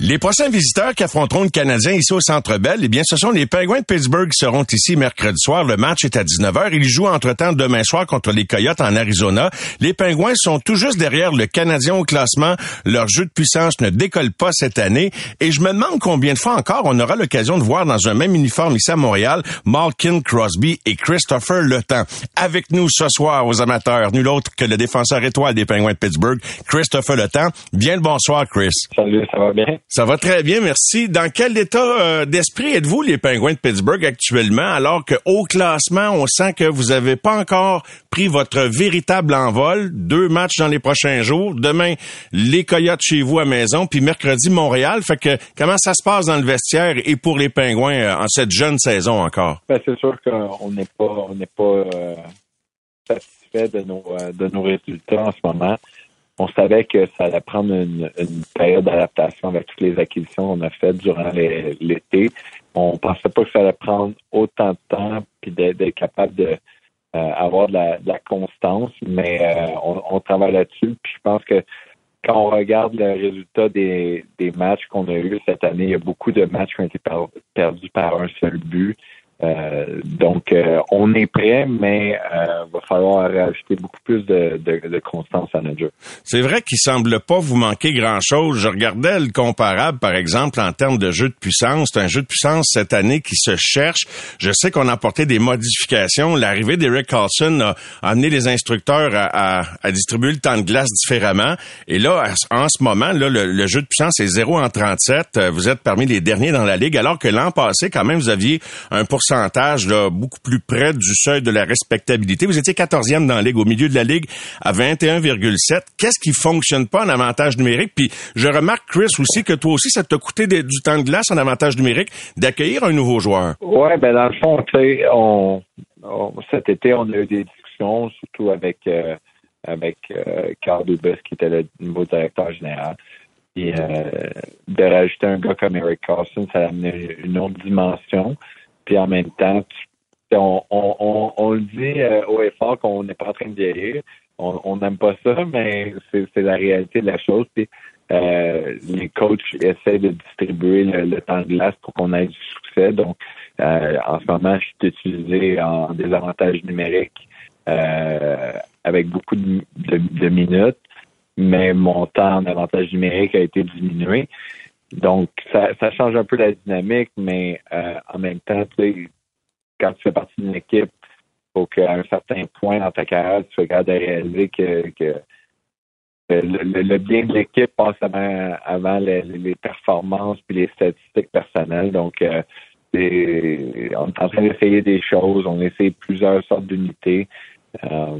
Les prochains visiteurs qui affronteront le Canadien ici au Centre Bell, eh bien, ce sont les Penguins de Pittsburgh qui seront ici mercredi soir. Le match est à 19h. Ils jouent entre-temps demain soir contre les Coyotes en Arizona. Les Penguins sont tout juste derrière le Canadien au classement. Leur jeu de puissance ne décolle pas cette année. Et je me demande combien de fois encore on aura l'occasion de voir dans un même uniforme ici à Montréal Malkin Crosby et Christopher Le. Avec nous ce soir aux amateurs, nul autre que le défenseur étoile des Penguins de Pittsburgh, Christopher Le. Bien le bonsoir, Chris. Salut, ça va bien? Ça va très bien, merci. Dans quel état euh, d'esprit êtes-vous, les Penguins de Pittsburgh, actuellement, alors que au classement, on sent que vous n'avez pas encore pris votre véritable envol? Deux matchs dans les prochains jours. Demain, les Coyotes chez vous à maison, puis mercredi, Montréal. Fait que comment ça se passe dans le vestiaire et pour les Penguins euh, en cette jeune saison encore? Ben, c'est sûr qu'on n'est pas on pas euh, satisfait de nos de nos résultats en ce moment on savait que ça allait prendre une, période d'adaptation avec toutes les acquisitions qu'on a faites durant l'été. On pensait pas que ça allait prendre autant de temps puis d'être capable de euh, avoir de la, constance, mais euh, on, travaille là-dessus. Puis je pense que quand on regarde le résultat des, matchs qu'on a eus cette année, il y a beaucoup de matchs qui ont été perdus par un seul but. Euh, donc, euh, on est prêt, mais euh, va falloir rajouter beaucoup plus de, de, constance à notre jeu. C'est vrai qu'il semble pas vous manquer grand-chose. Je regardais le comparable, par exemple, en termes de jeu de puissance. C'est un jeu de puissance cette année qui se cherche. Je sais qu'on a apporté des modifications. L'arrivée d'Eric Carlson a amené les instructeurs à, à, distribuer le temps de glace différemment. Et là, en ce moment, là, le, jeu de puissance est 0 en 37. Vous êtes parmi les derniers dans la Ligue, alors que l'an passé, quand même, vous aviez un pourcentage beaucoup plus près du seuil de la respectabilité. Vous étiez 14e dans la Ligue, au milieu de la Ligue, à 21,7. Qu'est-ce qui fonctionne pas en avantage numérique? Puis je remarque, Chris, aussi que toi aussi, ça t'a coûté du temps de glace en avantage numérique d'accueillir un nouveau joueur. Oui, ben dans le fond, tu sais, on, cet été, on a eu des discussions, surtout avec euh, avec euh, Carl Dubus, qui était le nouveau directeur général. Et euh, de rajouter un gars comme Eric Carlson, ça a amené une autre dimension. Puis en même temps, on, le dit euh, haut et fort qu'on n'est pas en train de vieillir. On n'aime pas ça, mais c'est la réalité de la chose. Euh, les coachs essaient de distribuer le, temps de glace pour qu'on ait du succès. Donc, euh, en ce moment, je suis utilisé en désavantage numérique avec beaucoup de, de, minutes, mais mon temps en avantage numérique a été diminué. Donc, ça, ça change un peu la dynamique, mais euh, en même temps, quand tu fais partie d'une équipe, il faut qu'à un certain point dans ta carrière, tu sois capable de réaliser que, que le, bien de l'équipe passe avant, les, performances puis les statistiques personnelles. Donc, euh, on est en train d'essayer des choses, on essaie plusieurs sortes d'unités. Euh,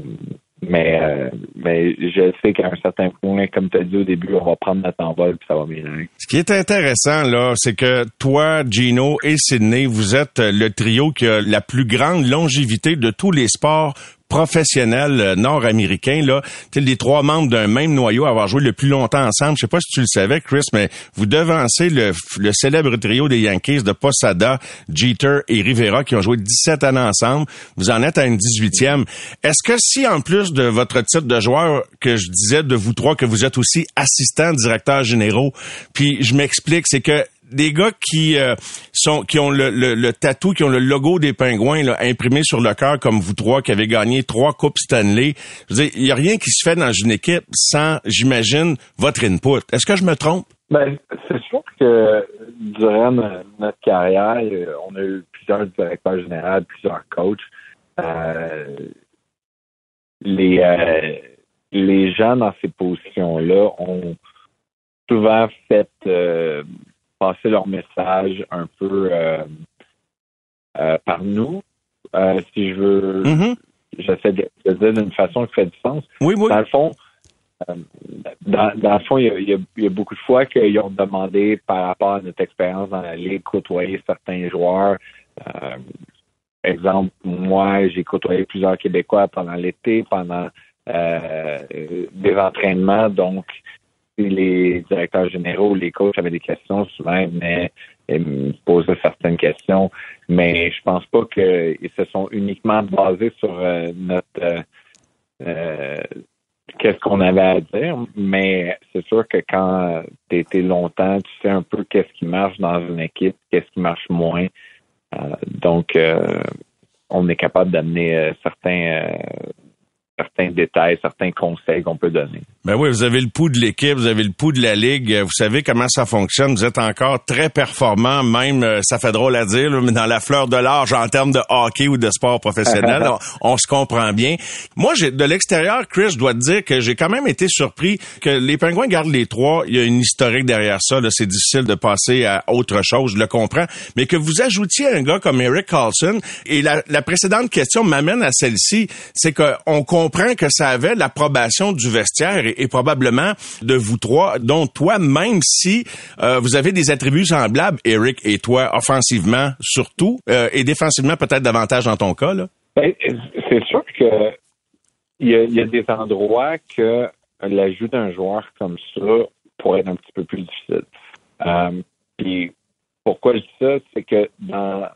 mais, euh, mais je sais qu'à un certain point, comme tu as dit au début, on va prendre notre envol puis ça va bien. Ce qui est intéressant, là, c'est que toi, Gino et Sydney, vous êtes le trio qui a la plus grande longévité de tous les sports professionnels euh, nord-américains, là, les trois membres d'un même noyau avoir joué le plus longtemps ensemble. Je sais pas si tu le savais, Chris, mais vous devancez le, le célèbre trio des Yankees de Posada, Jeter et Rivera qui ont joué 17 années ensemble. Vous en êtes à une 18e. Est-ce que si, en plus de votre titre de joueur, que je disais de vous trois, que vous êtes aussi assistant directeur généraux, puis je m'explique, c'est que des gars qui euh, sont qui ont le, le, tatou, qui ont le logo des pingouins là, imprimé sur le cœur comme vous trois, qui avez gagné trois coupes Stanley. Je veux dire, il n'y a rien qui se fait dans une équipe sans, j'imagine, votre input. Est-ce que je me trompe? Ben, c'est sûr que durant notre carrière, euh, on a eu plusieurs directeurs généraux, plusieurs coachs. Euh, les les gens dans ces positions-là ont souvent fait passer leur message un peu par nous. si je veux, Mhm. j'essaie de le dire d'une façon qui fait du sens. Oui, oui. Dans le fond, euh, dans, dans le fond, il y, a, il y a- il y a beaucoup de fois qu'ils ont demandé par rapport à notre expérience dans la ligue, côtoyer certains joueurs. Euh, exemple, moi, j'ai côtoyé plusieurs Québécois pendant l'été, pendant euh, des entraînements, donc les directeurs généraux, les coachs avaient des questions, souvent ils venaient et me posaient certaines questions, mais je pense pas qu'ils se sont uniquement basés sur euh, notre euh, euh, qu'est-ce qu'on avait à dire, mais c'est sûr que quand tu été longtemps, tu sais un peu qu'est-ce qui marche dans une équipe, qu'est-ce qui marche moins. Donc, on est capable d'amener certains certains détails, certains conseils qu'on peut donner. Ben oui, vous avez le pouls de l'équipe, vous avez le pouls de la ligue, vous savez comment ça fonctionne, vous êtes encore très performant, même, euh, ça fait drôle à dire, là, mais dans la fleur de l'âge en termes de hockey ou de sport professionnel, on, on se comprend bien. Moi, j'ai de l'extérieur, Chris, je dois te dire que j'ai quand même été surpris que les Pingouins gardent les trois. Il y a une historique derrière ça, là, c'est difficile de passer à autre chose, je le comprends, mais que vous ajoutiez un gars comme Eric Carlson, et la, la précédente question m'amène à celle-ci, c'est qu'on comprend que ça avait l'approbation du vestiaire et, probablement de vous trois, dont toi, même si euh, vous avez des attributs semblables, Eric et toi, offensivement surtout, euh, et défensivement peut-être davantage dans ton cas. Là. Ben, c'est sûr que il y, a, il y a des endroits que l'ajout d'un joueur comme ça pourrait être un petit peu plus difficile. Euh, puis pourquoi je dis ça, c'est que dans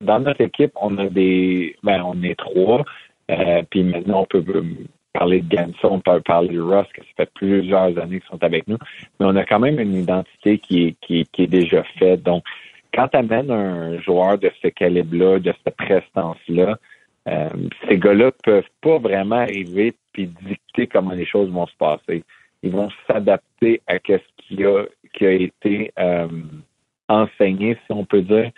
dans notre équipe, on a des ben on est trois. Euh, puis maintenant, on peut parler de Ganson, on peut parler de Ross, que ça fait plusieurs années qu'ils sont avec nous. Mais on a quand même une identité qui est, qui, est- qui est déjà faite. Donc, quand tu amènes un joueur de ce calibre-là, de cette prestance-là, euh, ces gars-là peuvent pas vraiment arriver puis dicter comment les choses vont se passer. Ils vont s'adapter à ce qui a, qui a été euh, enseigné, si on peut dire,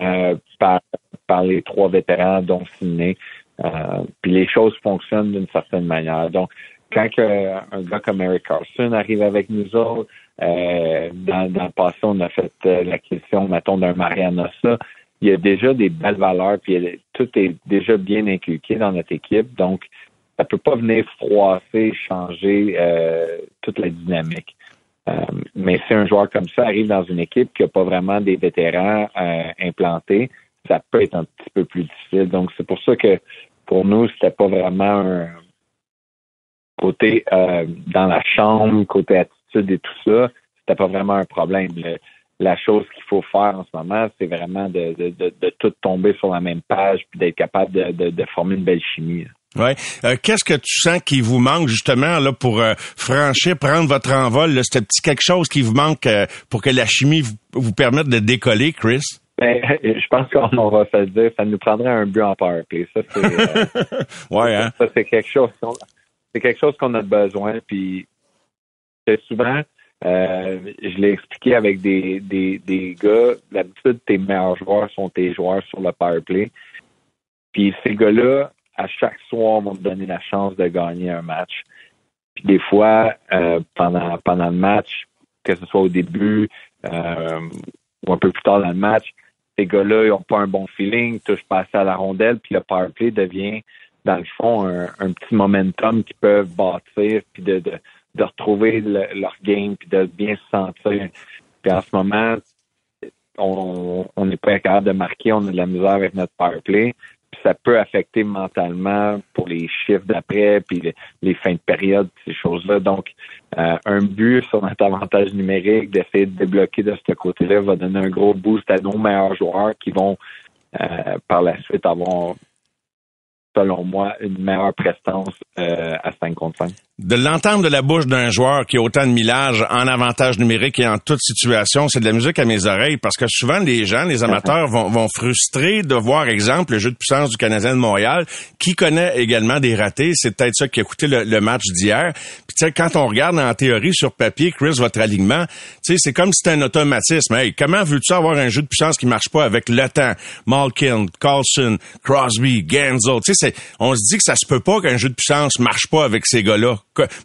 euh, par, par les trois vétérans dont Sidney. Euh, puis les choses fonctionnent d'une certaine manière. Donc, quand un gars comme Eric Carson arrive avec nous autres, euh, dans, le passé, on a fait euh, l'acquisition, mettons, d'un Marianosa. Il y a déjà des belles valeurs, puis tout est déjà bien inculqué dans notre équipe. Donc, ça peut pas venir froisser, changer toute la dynamique. Mais si un joueur comme ça arrive dans une équipe qui n'a pas vraiment des vétérans implantés, ça peut être un petit peu plus difficile. Donc, c'est pour ça que pour nous, c'était pas vraiment un côté euh, dans la chambre, côté attitude et tout ça, c'était pas vraiment un problème. La chose qu'il faut faire en ce moment, c'est vraiment de, de, de, tout tomber sur la même page puis d'être capable de, former une belle chimie. Ouais. Euh, Qu'est-ce que tu sens qui vous manque justement là pour euh, franchir, prendre votre envol, ce petit quelque chose qui vous manque pour que la chimie vous permette de décoller, Chris? Ben, je pense qu'on on va se le dire, ça nous prendrait un but en power play. Ça, c'est euh, Ouais, hein? Ça, c'est quelque chose qu'on c'est quelque chose qu'on a besoin. Puis souvent, euh, je l'ai expliqué avec des, des, des gars, d'habitude, tes meilleurs joueurs sont tes joueurs sur le power play. Puis ces gars-là, à chaque soir, vont te donner la chance de gagner un match. Puis des fois, euh, pendant, pendant le match, que ce soit au début euh, ou un peu plus tard dans le match, ces gars-là, ils n'ont pas un bon feeling, touchent pas à la rondelle, puis le power play devient, dans le fond, un, petit momentum qu'ils peuvent bâtir, puis de, de, de retrouver le- leur game, puis de bien se sentir. Puis en ce moment, on on n'est pas capable de marquer, on a de la misère avec notre power play. Ça peut affecter mentalement pour les chiffres d'après, puis les, les fins de période, ces choses-là. Donc, euh, un but sur notre avantage numérique, d'essayer de débloquer de ce côté-là, va donner un gros boost à nos meilleurs joueurs qui vont euh, par la suite avoir, selon moi, une meilleure prestance euh, à 5 contre 5. De l'entendre de la bouche d'un joueur qui a autant de millage en avantage numérique et en toute situation, c'est de la musique à mes oreilles parce que souvent les gens, les amateurs vont, vont frustrer de voir, exemple, le jeu de puissance du Canadien de Montréal qui connaît également des ratés. C'est peut-être ça qui a coûté le, le match d'hier. Puis tu sais, quand on regarde en théorie sur papier, Chris, votre alignement, tu sais, c'est comme si c'était un automatisme. Hey, comment veux-tu avoir un jeu de puissance qui marche pas avec le temps? Malkin, Carlson, Crosby, Ganzo. Tu sais, on se dit que ça se peut pas qu'un jeu de puissance marche pas avec ces gars-là.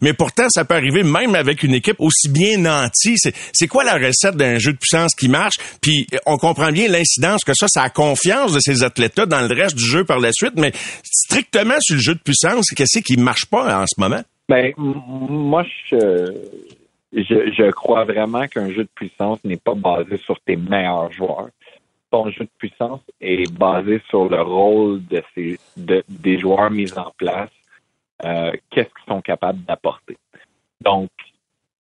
Mais pourtant, ça peut arriver même avec une équipe aussi bien nantie. C'est quoi la recette d'un jeu de puissance qui marche? Puis on comprend bien l'incidence que ça, ça a confiance de ces athlètes-là dans le reste du jeu par la suite, mais strictement sur le jeu de puissance, qu'est-ce qui marche pas en ce moment? Ben, moi, je, je, crois vraiment qu'un jeu de puissance n'est pas basé sur tes meilleurs joueurs. Ton jeu de puissance est basé sur le rôle de ces, des joueurs mis en place, euh, qu'est-ce qu'ils sont capables d'apporter? Donc,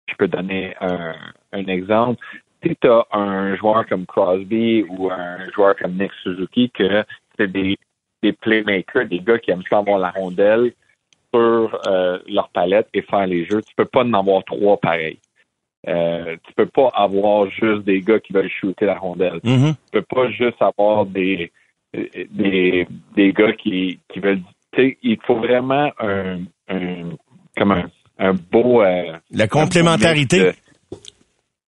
je peux donner un, un exemple. Si tu as un joueur comme Crosby ou un joueur comme Nick Suzuki, que c'est des, des playmakers, des gars qui aiment ça avoir la rondelle, sur euh, leur palette et faire les jeux. Tu peux pas en avoir trois pareils. Euh, tu peux pas avoir juste des gars qui veulent shooter la rondelle. Mm-hmm. Tu peux pas juste avoir des des, des gars qui, qui veulent. Il faut vraiment un, un comme un, beau. Euh, la complémentarité.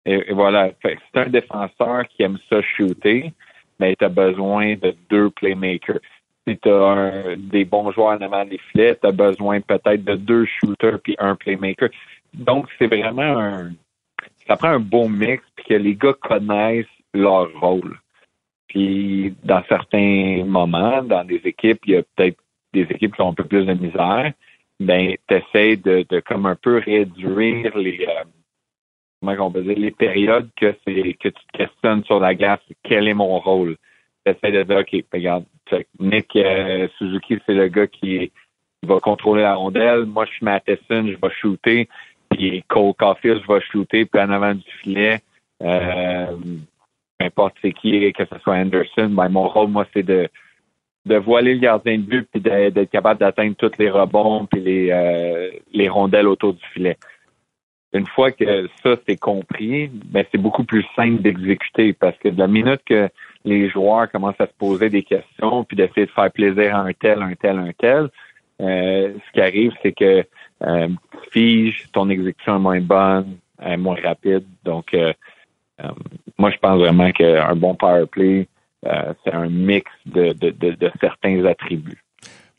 et, voilà. c'est un défenseur qui aime ça shooter, mais tu as besoin de deux playmakers si tu as des bons joueurs en avant des filets, tu as besoin peut-être de deux shooters puis un playmaker. Donc, c'est vraiment un. Ça prend un bon mix puis que les gars connaissent leur rôle. Puis, dans certains moments, dans des équipes, il y a peut-être des équipes qui ont un peu plus de misère. Ben, tu essaies de, de comme un peu réduire les. Euh, comment on peut dire, les périodes que c'est que tu te questionnes sur la glace, quel est mon rôle? Tu essaies de dire, OK, regarde, Nick euh, Suzuki, c'est le gars qui, va contrôler la rondelle. Moi, je suis Matheson, je vais shooter. Puis Cole Caulfield, je vais shooter. Puis en avant du filet, euh, peu importe c'est qui, que ce soit Anderson, ben, mon rôle, moi, c'est de de voiler le gardien de but puis d'être capable d'atteindre tous les rebonds puis les, euh, les rondelles autour du filet. Une fois que ça c'est compris, ben c'est beaucoup plus simple d'exécuter parce que de la minute que les joueurs commencent à se poser des questions, puis d'essayer de faire plaisir à un tel, un tel, un tel. Euh, ce qui arrive, c'est que euh, fige, ton exécution est moins bonne, est moins rapide. Donc, euh, moi, je pense vraiment qu'un bon power play, c'est un mix de, de, de certains attributs.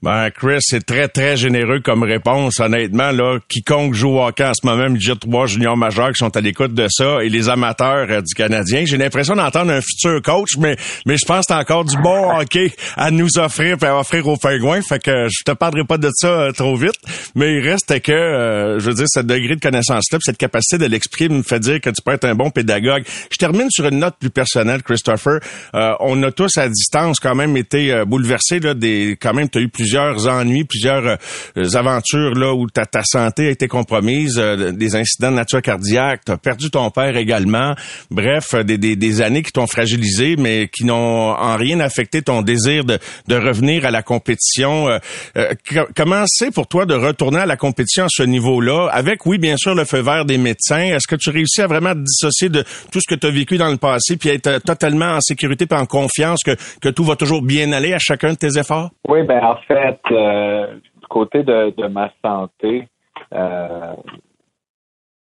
Ben, Chris, c'est très, très généreux comme réponse. Honnêtement, là, quiconque joue au hockey en ce moment, midget 3 juniors majeurs qui sont à l'écoute de ça et les amateurs euh, du Canadien, j'ai l'impression d'entendre un futur coach, mais, mais je pense que t'as encore du bon hockey à nous offrir et à offrir aux pingouins. Fait que je te parlerai pas de ça euh, trop vite, mais il reste que, euh, je veux dire, ce degré de connaissance-là, cette capacité de l'exprimer me fait dire que tu peux être un bon pédagogue. Je termine sur une note plus personnelle, Christopher. on a tous à distance quand même été bouleversés, là, des, quand même, t'as eu plusieurs plusieurs ennuis, plusieurs euh, aventures là où ta, santé a été compromise, euh, des incidents de nature cardiaque, tu perdu ton père également. Bref, des, années qui t'ont fragilisé, mais qui n'ont en rien affecté ton désir de, revenir à la compétition. Euh, comment c'est pour toi de retourner à la compétition à ce niveau-là, avec, oui, bien sûr, le feu vert des médecins? Est-ce que tu réussis à vraiment te dissocier de tout ce que tu as vécu dans le passé, puis être totalement en sécurité et en confiance que, que tout va toujours bien aller à chacun de tes efforts? Oui, ben en fait, euh, du côté de, ma santé, euh,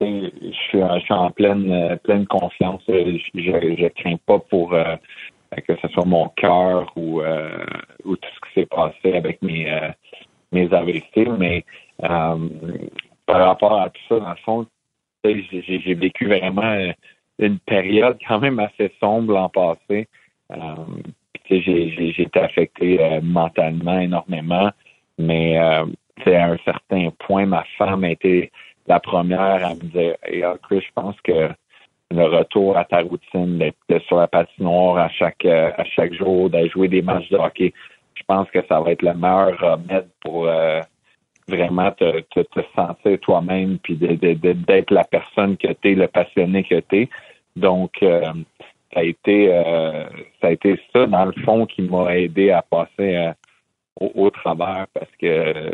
je, suis, en pleine, euh, pleine confiance. Je ne crains pas pour que ce soit mon cœur ou, ou tout ce qui s'est passé avec mes, mes AVC, mais par rapport à tout ça, dans le fond, j'ai vécu vraiment une période quand même assez sombre l'an passé j'ai été affecté euh, mentalement énormément, mais euh, à un certain point, ma femme a été la première à me dire hey, Chris, je pense que le retour à ta routine, d'être sur la patinoire à chaque euh, à chaque jour, d'aller jouer des matchs de hockey, je pense que ça va être le meilleur remède pour euh, vraiment te, te, te sentir toi-même puis d'être la personne que tu es, le passionné que tu es. Donc, ça a été euh, ça a été ça dans le fond qui m'a aidé à passer euh, au, travers parce que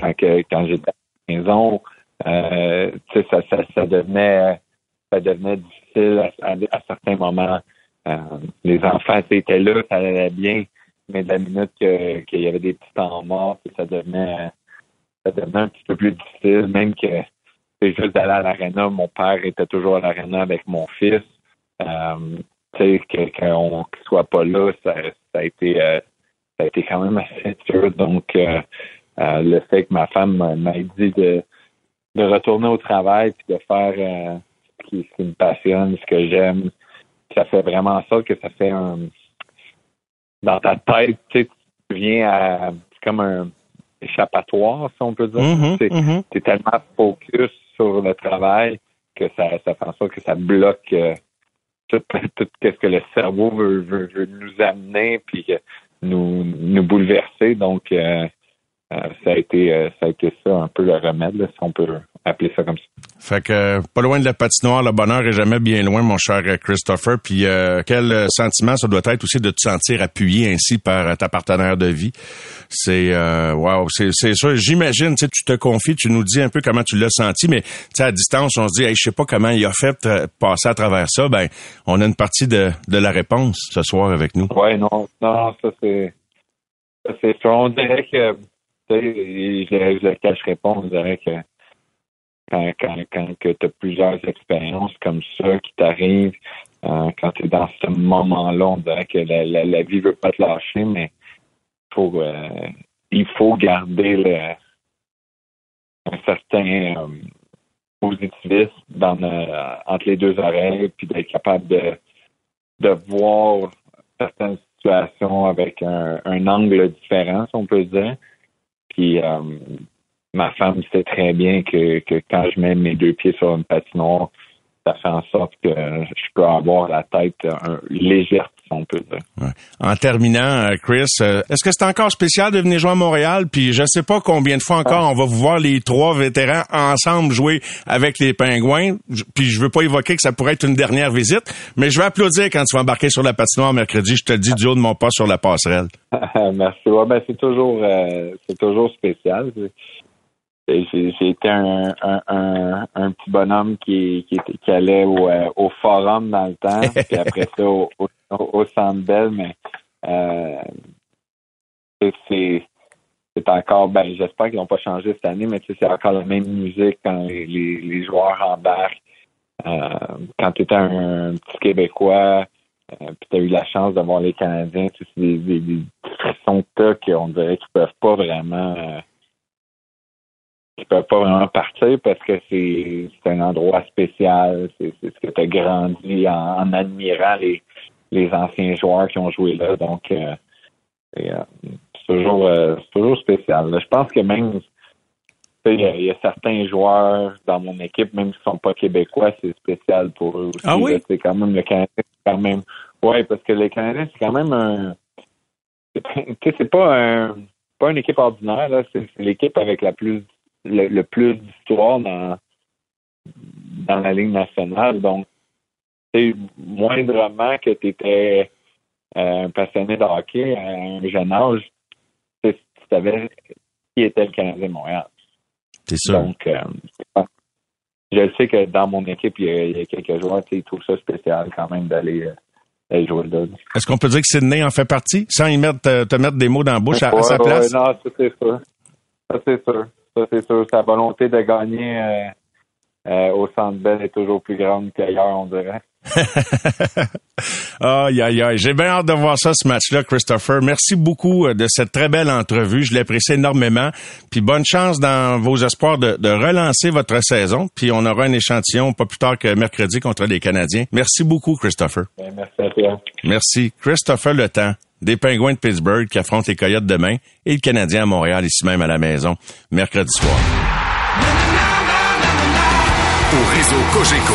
quand quand j'étais à la maison euh, ça, ça, ça devenait ça devenait difficile à, certains moments. Les enfants étaient là ça allait bien mais de la minute qu'il y avait des petits temps morts ça devenait ça devenait un petit peu plus difficile. Même que c'est juste d'aller à l'aréna mon père était toujours à l'aréna avec mon fils tu sais, qu'on ne soit pas là, ça, ça a été euh, ça a été quand même assez dur. Donc, euh, euh, le fait que ma femme m'a dit de, de retourner au travail puis de faire ce, qui, ce qui me passionne, ce que j'aime. Ça fait vraiment en sorte que ça fait un dans ta tête, tu sais, tu viens à c'est comme un échappatoire, si on peut dire. Mhm, Tu mhm. es tellement focus sur le travail que ça, ça fait en sorte que ça bloque euh, tout, tout ce que le cerveau veut, veut, veut nous amener puis euh, nous, nous bouleverser. Donc, euh, ça a été euh, ça a été ça un peu le remède, là, si on peut appeler ça comme ça. Fait que euh, pas loin de la patinoire, le bonheur est jamais bien loin, mon cher euh, Christopher. Puis euh, quel euh, sentiment ça doit être aussi de te sentir appuyé ainsi par euh, ta partenaire de vie? C'est euh, wow, c'est c'est sûr. J'imagine, tu sais, tu te confies, tu nous dis un peu comment tu l'as senti, mais tu sais à distance, on se dit, hey, je sais pas comment il a fait euh, passer à travers ça. Ben, on a une partie de de la réponse ce soir avec nous. Ouais, non, non, ça c'est ça, c'est. On dirait que sais, je, le cacherai pas, on dirait que quand, quand, tu as plusieurs expériences comme ça qui t'arrivent, euh, quand tu es dans ce moment-là, on dirait que la, la, la vie veut pas te lâcher, mais faut, euh, il faut garder un certain euh, positivisme entre les deux oreilles, puis d'être capable de, de voir certaines situations avec un, un angle différent, si on peut dire. Puis euh, ma femme sait très bien que, que quand je mets mes deux pieds sur une patinoire, ça fait en sorte que je peux avoir la tête un, légère, si on peut dire. Ouais. En terminant, euh, Chris, euh, est-ce que c'est encore spécial de venir jouer à Montréal? Puis je sais pas combien de fois encore on va vous voir les trois vétérans ensemble jouer avec les Pingouins. Puis je veux pas évoquer que ça pourrait être une dernière visite, mais je vais applaudir quand tu vas embarquer sur la patinoire mercredi. Je te le dis du haut de mon pas sur la passerelle. Merci. Ouais, ben, c'est toujours euh, c'est toujours spécial. Été un, un, un, un petit bonhomme qui, qui, allait au, euh, au forum dans le temps, puis après ça au, au, au Centre Bell, mais euh, c'est- c'est encore ben j'espère qu'ils n'ont pas changé cette année, mais tu sais, c'est encore la même musique quand les, les, les joueurs embarquent. Euh, quand tu étais un, petit Québécois, euh, puis tu as eu la chance de voir les Canadiens, tu sais, c'est des, des, des t'as qu'on dirait qu'ils peuvent pas vraiment qu'ils peuvent pas vraiment partir parce que c'est un endroit spécial. C'est ce que tu as grandi en, en admirant les, les anciens joueurs qui ont joué là. Donc euh, c'est euh, c'est toujours euh, toujours spécial. là. Je pense que même il y, a- il y a certains joueurs dans mon équipe, même s'ils sont pas québécois, c'est spécial pour eux aussi. Ah oui? C'est quand même le Canadien, c'est quand même. Ouais, parce que les Canadiens, c'est quand même un. Tu sais, c'est pas un pas une équipe ordinaire, là. C'est l'équipe avec la plus le, le plus d'histoire dans dans la Ligue nationale. Donc, sais, moindrement que tu étais un passionné de hockey à un jeune âge, tu savais qui était le Canadien de Montréal. C'est sûr. Donc, euh, je sais que dans mon équipe, il y a, il y a quelques joueurs qui trouvent ça spécial quand même d'aller euh, jouer là. Est-ce qu'on peut dire que Sydney en fait partie, sans y mettre, euh, te mettre des mots dans la bouche à, à sa place? ouais, non, ça c'est sûr. Ça c'est sûr. Ça c'est sûr. Sa volonté de gagner euh, euh, au Centre Bell est toujours plus grande qu'ailleurs, on dirait. Aïe, aïe, aïe. J'ai bien hâte de voir ça, ce match-là, Christopher. Merci beaucoup euh, de cette très belle entrevue. Je l'apprécie énormément. Puis bonne chance dans vos espoirs de, de relancer votre saison. Puis on aura un échantillon pas plus tard que mercredi contre les Canadiens. Merci beaucoup, Christopher. Ben, merci à toi. Merci. Christopher Le Temps, des Pingouins de Pittsburgh qui affrontent les Coyotes demain et le Canadien à Montréal, ici même à la maison, mercredi soir. Au réseau Cogeco,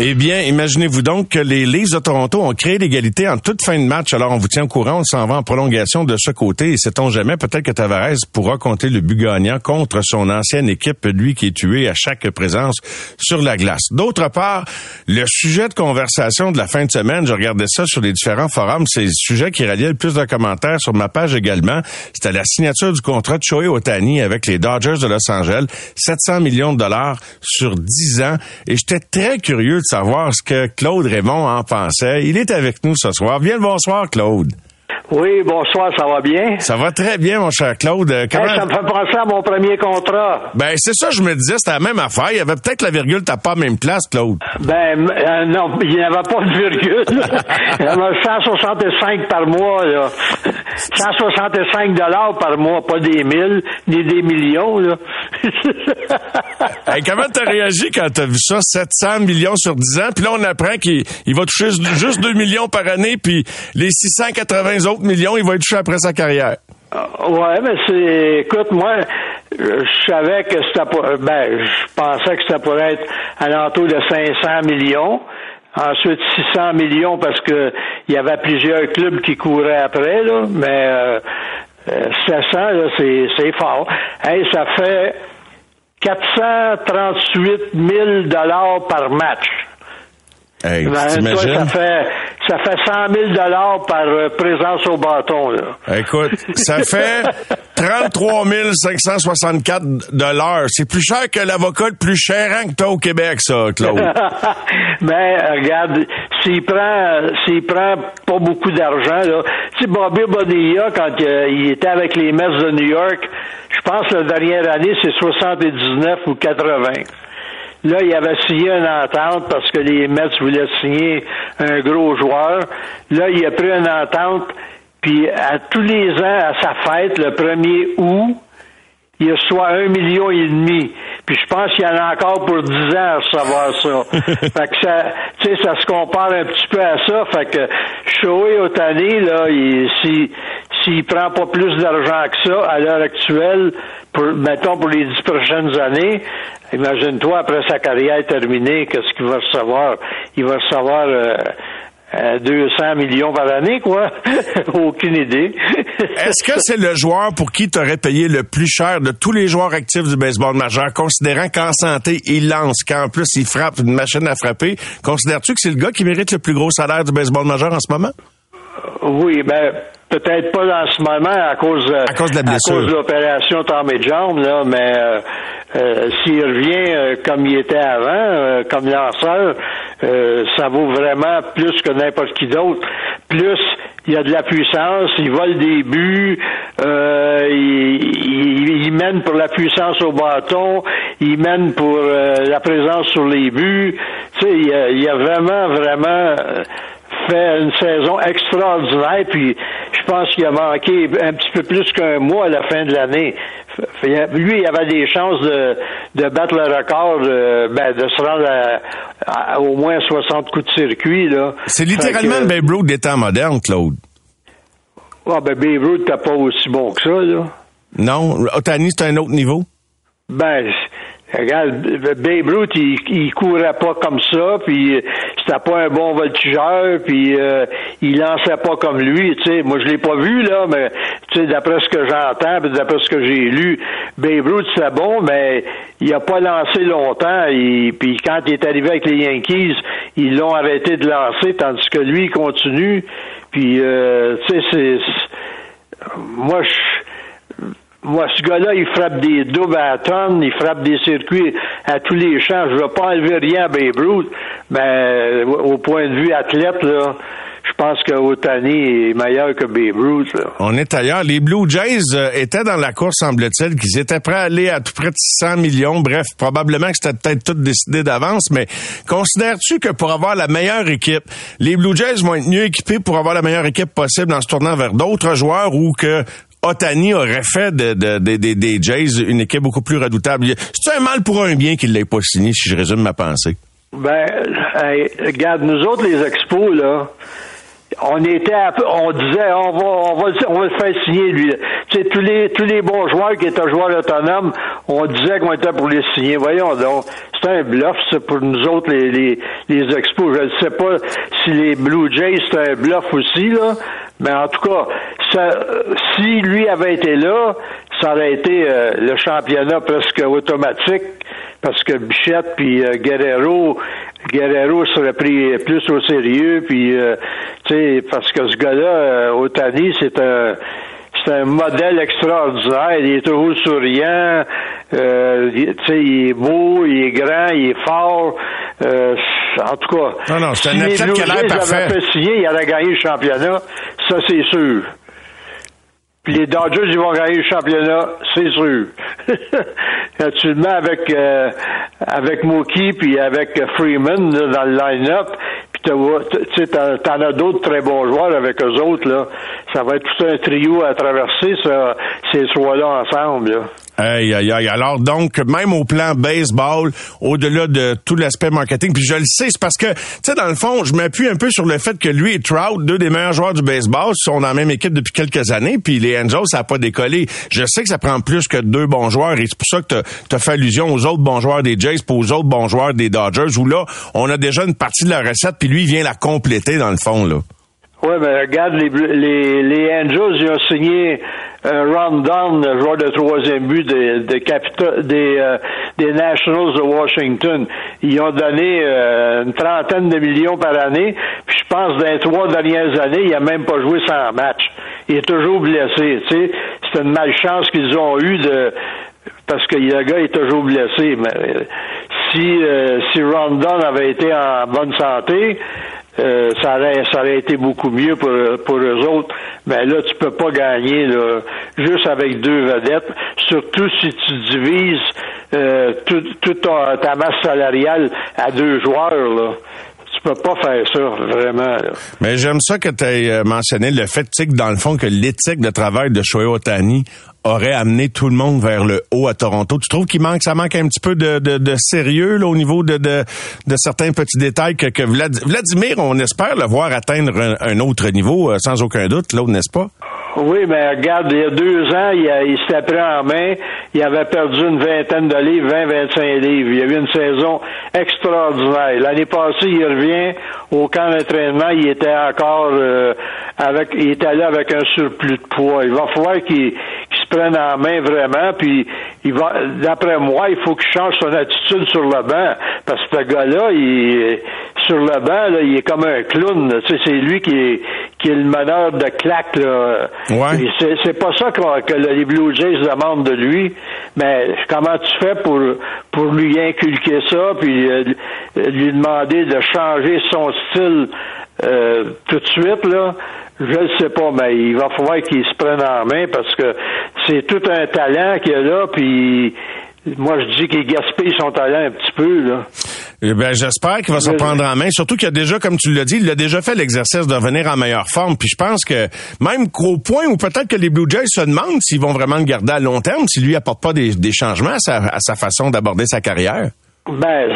Eh bien, imaginez-vous donc que les Leafs de Toronto ont créé l'égalité en toute fin de match. Alors, on vous tient au courant, on s'en va en prolongation de ce côté. Et sait-on jamais, peut-être que Tavares pourra compter le but gagnant contre son ancienne équipe, lui qui est tué à chaque présence sur la glace. D'autre part, le sujet de conversation de la fin de semaine, je regardais ça sur les différents forums, c'est le sujet qui ralliait le plus de commentaires sur ma page également. C'était la signature du contrat de Shohei Otani avec les Dodgers de Los Angeles, 700 millions de dollars sur 10 ans. Et j'étais très curieux de savoir ce que Claude Raymond en pensait. Il est avec nous ce soir. Bien le bonsoir, Claude. Oui, bonsoir, ça va bien? Ça va très bien, mon cher Claude. Euh, comment... ça me fait penser à mon premier contrat. Ben, c'est ça, je me disais, c'était la même affaire. Il y avait peut-être la virgule, t'as pas la même place, Claude. Ben, euh, non, il n'y avait pas de virgule. il y avait 165 par mois, là. 165 dollars par mois, pas des mille, ni des millions, là. hey, comment t'as réagi quand t'as vu ça? 700 millions sur 10 ans, puis là, on apprend qu'il va toucher juste 2 millions par année, puis les 680 autres millions, il va être touché après sa carrière. Uh, ouais, mais c'est, écoute, moi, je savais que pour, ben, je pensais que ça pourrait être à l'entour de 500 millions. Ensuite, 600 millions parce que il y avait plusieurs clubs qui couraient après, là, mais euh, 700, euh, là, c'est, c'est fort. Hey, ça fait 438 000 dollars par match. Hey, ben, toi, ça fait ça fait 100 000 dollars par euh, présence au bâton. Là. Écoute, ça fait 33 564 dollars. C'est plus cher que l'avocat le plus cher que toi au Québec, ça, Claude. ben, regarde, s'il prend s'il prend pas beaucoup d'argent, là. Tu sais, Bobby Bonilla, quand euh, il était avec les Mets de New York, je pense que la dernière année, c'est 79 ou 80. Là, il avait signé une entente parce que les Mets voulaient signer un gros joueur. Là, il a pris une entente, puis à tous les ans, à sa fête, le 1er août, il reçoit un million et demi. Puis je pense qu'il y en a encore pour dix ans à recevoir ça. fait que ça, tu sais, ça se compare un petit peu à ça. Fait que Shoei Otani, là, s'il s'il prend pas plus d'argent que ça à l'heure actuelle, pour, mettons pour les dix prochaines années, imagine-toi après sa carrière terminée, qu'est-ce qu'il va recevoir? Il va recevoir euh, 200 euh, millions par année, quoi. Aucune idée. Est-ce que c'est le joueur pour qui tu aurais payé le plus cher de tous les joueurs actifs du baseball majeur, considérant qu'en santé, il lance, qu'en plus, il frappe une machine à frapper? Considères-tu que c'est le gars qui mérite le plus gros salaire du baseball majeur en ce moment? Oui, ben, peut-être pas en ce moment à cause, à cause de la blessure. À cause de l'opération Tommy John, là, mais euh, euh, s'il revient euh, comme il était avant, comme lanceur, ça vaut vraiment plus que n'importe qui d'autre. Plus il y a de la puissance, il vole des buts, il, il, mène pour la puissance au bâton, il mène pour la présence sur les buts. Tu sais, il il y a vraiment, vraiment fait une saison extraordinaire, puis je pense qu'il a manqué un petit peu plus qu'un mois à la fin de l'année. Lui, il avait des chances de, de battre le record, de, ben, de se rendre à, au moins 60 coups de circuit. Là. C'est littéralement le Babe Ruth des temps modernes, Claude. Ah, ben Babe Ruth n'était pas aussi bon que ça. Là. Non, Otani, c'est un autre niveau? Ben, Regarde, Babe Ruth, il, il courait pas comme ça, puis euh, c'était pas un bon voltigeur, puis euh, il lançait pas comme lui, tu sais. Moi, je l'ai pas vu, là, mais, tu sais, d'après ce que j'entends, d'après ce que j'ai lu, Babe Ruth, c'était bon, mais il a pas lancé longtemps, et puis quand il est arrivé avec les Yankees, ils l'ont arrêté de lancer, tandis que lui, il continue, puis, euh, tu sais, c'est... Moi, je moi, ce gars-là, il frappe des doubles à la il frappe des circuits à tous les champs. Je veux pas enlever rien à Babe Ruth, mais au point de vue athlète, là, je pense que Otani est meilleur que Babe Ruth. On est ailleurs. Les Blue Jays euh, étaient dans la course, semble-t-il, qu'ils étaient prêts à aller à tout près de 600 millions. Bref, probablement que c'était peut-être tout décidé d'avance, mais considères-tu que pour avoir la meilleure équipe, les Blue Jays vont être mieux équipés pour avoir la meilleure équipe possible en se tournant vers d'autres joueurs ou que Otani aurait fait de, des Jays une équipe beaucoup plus redoutable. C'est un mal pour un bien qu'il l'ait pas signé, si je résume ma pensée? Ben, regarde, nous autres, les expos, là, on était on disait on va on va on va le faire signer lui. Tu sais tous les tous les bons joueurs qui étaient joueurs autonomes, on disait qu'on était pour les signer. Voyons donc, c'est un bluff pour nous autres les les, les expos. Je ne sais pas si les Blue Jays c'est un bluff aussi là, mais en tout cas, ça, si lui avait été là, ça aurait été euh, le championnat presque automatique parce que Bichette puis euh, Guerrero Guerrero serait pris plus au sérieux puis euh, tu sais parce que ce gars-là Otani c'est un c'est un modèle extraordinaire. Il est toujours souriant. Euh, il, tu sais, il est beau, il est grand, il est fort. Euh, en tout cas, Non, non, c'est un athlète qui a l'air parfait. il aurait gagné le championnat. Ça, c'est sûr. Les Dodgers, ils vont gagner le championnat, c'est sûr. Actuellement, avec euh, avec Mookie puis avec Freeman là, dans le line-up, puis tu t'en as d'autres très bons joueurs avec eux autres là. Ça va être tout un trio à traverser, ça, ces trois-là ensemble. Là. Aïe, aïe, aïe. Alors, donc, même au plan baseball, au-delà de tout l'aspect marketing, puis je le sais, c'est parce que, tu sais, dans le fond, je m'appuie un peu sur le fait que lui et Trout, deux des meilleurs joueurs du baseball, sont dans la même équipe depuis quelques années, puis les Angels, ça n'a pas décollé. Je sais que ça prend plus que deux bons joueurs, et c'est pour ça que tu as fait allusion aux autres bons joueurs des Jays, puis aux autres bons joueurs des Dodgers, où là, on a déjà une partie de la recette, puis lui, il vient la compléter, dans le fond, là. Oui, mais regarde, les, les, les Angels, ils ont signé un Rondon, le joueur de troisième but des, des, des, euh, des Nationals de Washington. Ils ont donné euh, une trentaine de millions par année. Puis je pense dans les trois dernières années, il a même pas joué 100 matchs. Il est toujours blessé. Tu sais, c'est une malchance qu'ils ont eue de parce que le gars est toujours blessé. Mais euh, si euh, si Rondon avait été en bonne santé, euh, ça, aurait, été beaucoup mieux pour, pour eux autres. Mais là, tu peux pas gagner là, juste avec deux vedettes, surtout si tu divises euh, toute ta, masse salariale à deux joueurs. Là. Tu peux pas faire ça, vraiment. Là. Mais j'aime ça que tu aies mentionné le fait, que dans le fond, que l'éthique de travail de Shohei Otani aurait amené tout le monde vers le haut à Toronto. Tu trouves qu'il manque, ça manque un petit peu de, de, de sérieux là, au niveau de, de, de certains petits détails que, que Vlad- Vladimir, on espère le voir atteindre un, autre niveau, euh, sans aucun doute, là, n'est-ce pas? Oui, mais regarde, il y a deux ans, il, a- il s'était pris en main. Il avait perdu une vingtaine de livres, 20-25 livres. Il y a eu une saison extraordinaire. L'année passée, il revient au camp d'entraînement. Il était encore euh, avec, il était là avec un surplus de poids. Il va falloir qu'il prenne en main vraiment. Puis, il va, d'après moi, il faut qu'il change son attitude sur le banc. Parce que ce gars-là, il, sur le banc, là, il est comme un clown. Tu sais, c'est lui qui est, qui est le meneur de claque. Là. Ouais. C'est pas ça que, que les Blue Jays demandent de lui. Mais comment tu fais pour, pour lui inculquer ça, puis euh, lui demander de changer son style euh, tout de suite, là? Je ne sais pas, mais il va falloir qu'il se prenne en main parce que c'est tout un talent qu'il a là, puis moi je dis qu'il gaspille son talent un petit peu, là. Eh ben, j'espère qu'il va se Mais- reprendre en main. Surtout qu'il a déjà, comme tu l'as dit, il a déjà fait l'exercice de revenir en meilleure forme. Puis je pense que même qu'au point où peut-être que les Blue Jays se demandent s'ils vont vraiment le garder à long terme, s'il lui apporte pas des, des changements à sa, à sa façon d'aborder sa carrière. Ben,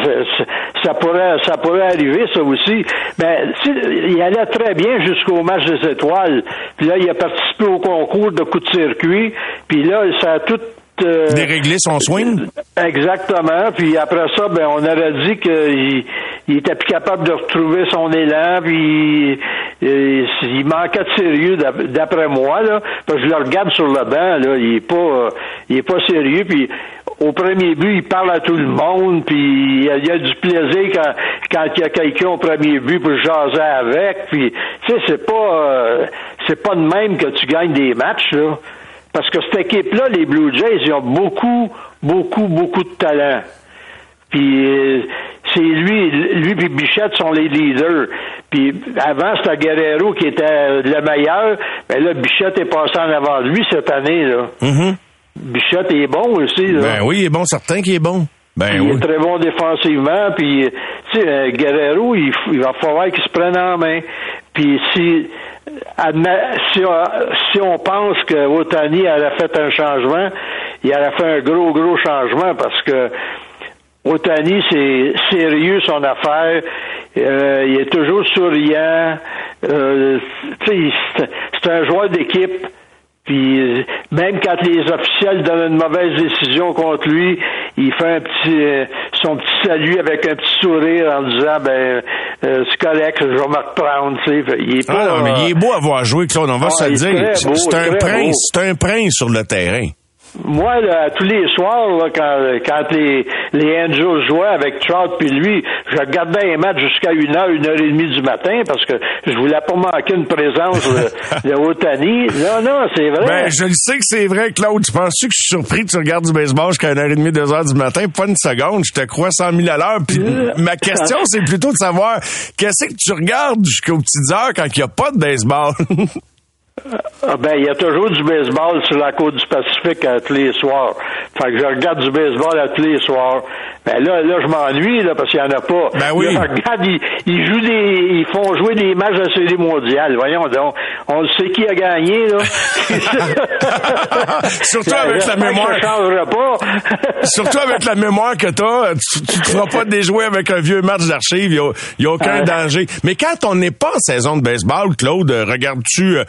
ça pourrait, ça pourrait arriver, ça aussi. Ben, tu sais, il allait très bien jusqu'au match des étoiles. Puis là, il a participé au concours de coups de circuit. Puis là, ça a tout... euh, Dérégler son swing? Exactement. Puis après ça, ben on aurait dit qu'il il était plus capable de retrouver son élan. Puis il manquait de sérieux d'ap- d'après moi là. Parce que je le regarde sur le banc là, il est pas, il est pas sérieux. Puis au premier but, il parle à tout le monde. Puis il y a, du plaisir quand quand il y a quelqu'un au premier but pour jaser avec. Puis tu sais, c'est pas, euh, c'est pas de même que tu gagnes des matchs là. Parce que cette équipe-là, les Blue Jays, ils ont beaucoup, beaucoup, beaucoup de talent. Puis euh, c'est lui, lui puis Bichette sont les leaders. Puis avant, c'était Guerrero qui était le meilleur. Mais là, Bichette est passé en avant de lui cette année. Là. Mhm. Bichette est bon aussi. Là. Ben oui, il est bon, certain qu'il est bon. Ben il oui. est très bon défensivement. Puis, tu sais, euh, Guerrero, il, va falloir qu'il se prenne en main. Puis, si, si, on, si on pense que Otani aurait fait un changement, il aurait fait un gros, gros changement parce que Otani, c'est sérieux son affaire. Euh, il est toujours souriant. Euh, tu sais, c'est- c'est un joueur d'équipe. Puis euh, même quand les officiels donnent une mauvaise décision contre lui, il fait un petit euh, son petit salut avec un petit sourire en disant ben euh, c'est correct, je vais me reprendre, tu sais. Fait, Il est pas, Ah non, mais il est beau à voir jouer, Claude. On va Ah, se le dire. C'est un prince. C'est un prince sur le terrain. Moi, là, tous les soirs, là, quand, quand les, les Angels jouaient avec Trout puis lui, je regardais les matchs jusqu'à une heure, une heure et demie du matin parce que je voulais pas manquer une présence de, de Otani. Non, non, c'est vrai. Ben, je le sais que c'est vrai, Claude. Tu penses-tu que je suis surpris que tu regardes du baseball jusqu'à 1h30, 2h du matin? Pas une seconde. Je te crois 100 000 à l'heure. Puis ma question, c'est plutôt de savoir qu'est-ce que tu regardes jusqu'aux petites heures quand il n'y a pas de baseball? Ah, ben, il y a toujours du baseball sur la côte du Pacifique à tous les soirs. Fait que je regarde du baseball à tous les soirs. Ben là, là, je m'ennuie, là, parce qu'il n'y en a pas. Ben oui. Là, regarde, ils, ils jouent des, ils font jouer des matchs de série mondiale. Voyons donc. On sait qui a gagné, là. Surtout avec la mémoire. Ça changera pas. Surtout avec la mémoire que t'as, tu, tu te feras pas déjouer avec un vieux match d'archives, il y a, aucun Ouais. danger. Mais quand on n'est pas en saison de baseball, Claude, euh, regardes-tu, euh,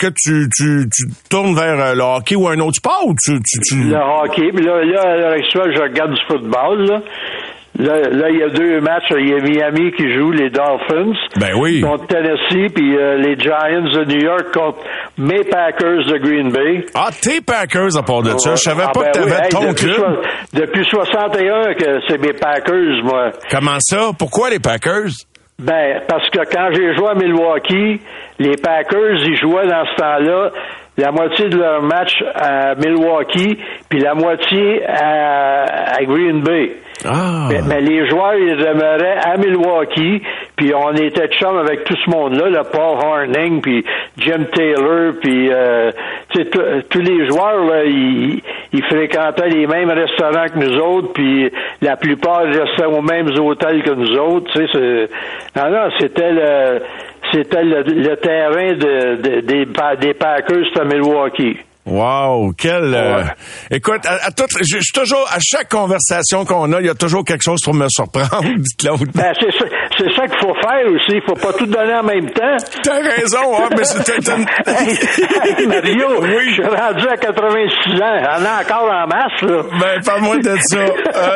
est-ce que tu, tu, tu tournes vers euh, le hockey ou un autre sport ou tu, tu, tu- Le hockey. Puis là, là, à l'heure actuelle, je regarde du football, là. Là, là, il y a deux matchs. Il y a Miami qui joue les Dolphins Ben oui. contre Tennessee, puis euh, les Giants de New York contre mes Packers de Green Bay. Ah, t'es Packers à part de ça. Je savais Ah, pas ben que oui, t'avais hey, ton depuis, club. so- depuis 61 que c'est mes Packers, moi. Comment ça? Pourquoi les Packers? Ben, parce que quand j'ai joué à Milwaukee, les Packers, ils jouaient dans ce temps-là la moitié de leur match à Milwaukee, puis la moitié à, à Green Bay. Ah. Mais, mais les joueurs, ils demeuraient à Milwaukee, puis on était chum avec tout ce monde-là, le Paul Horning, puis Jim Taylor, puis euh, tous- les joueurs, là, ils, ils fréquentaient les mêmes restaurants que nous autres, puis la plupart restaient aux mêmes hôtels que nous autres. Tu sais, c'est- non, non, c'était le c'était le, le terrain de, de- des, des Packers à Milwaukee. Wow, quel... euh, Ouais. Écoute, à, à toutes- je, je suis toujours, à chaque conversation qu'on a, il y a toujours quelque chose pour me surprendre, dit Claude. Ben, c'est ça, c'est ça qu'il faut faire aussi. Il faut pas tout donner en même temps. T'as raison, hein, mais c'était une... Hey, hey, Mario, Oui. je suis rendu à 86 ans. On a encore en masse, là. Ben, parle-moi de ça.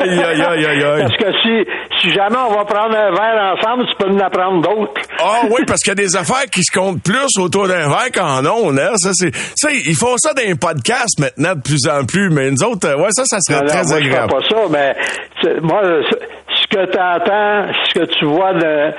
Aïe, aïe, aïe, aïe, aïe. Parce que si, si jamais on va prendre un verre ensemble, tu peux en apprendre d'autres. Ah oui, parce qu'il y a des affaires qui se comptent plus autour d'un verre qu'en on, hein. Ça, c'est, ça, ils font ça dans les podcasts maintenant de plus en plus, mais nous autres, euh, ouais, ça, ça serait Alors, très moi, je fais agréable. pas ça, mais c'est- moi, ce- que tu ce que tu vois de,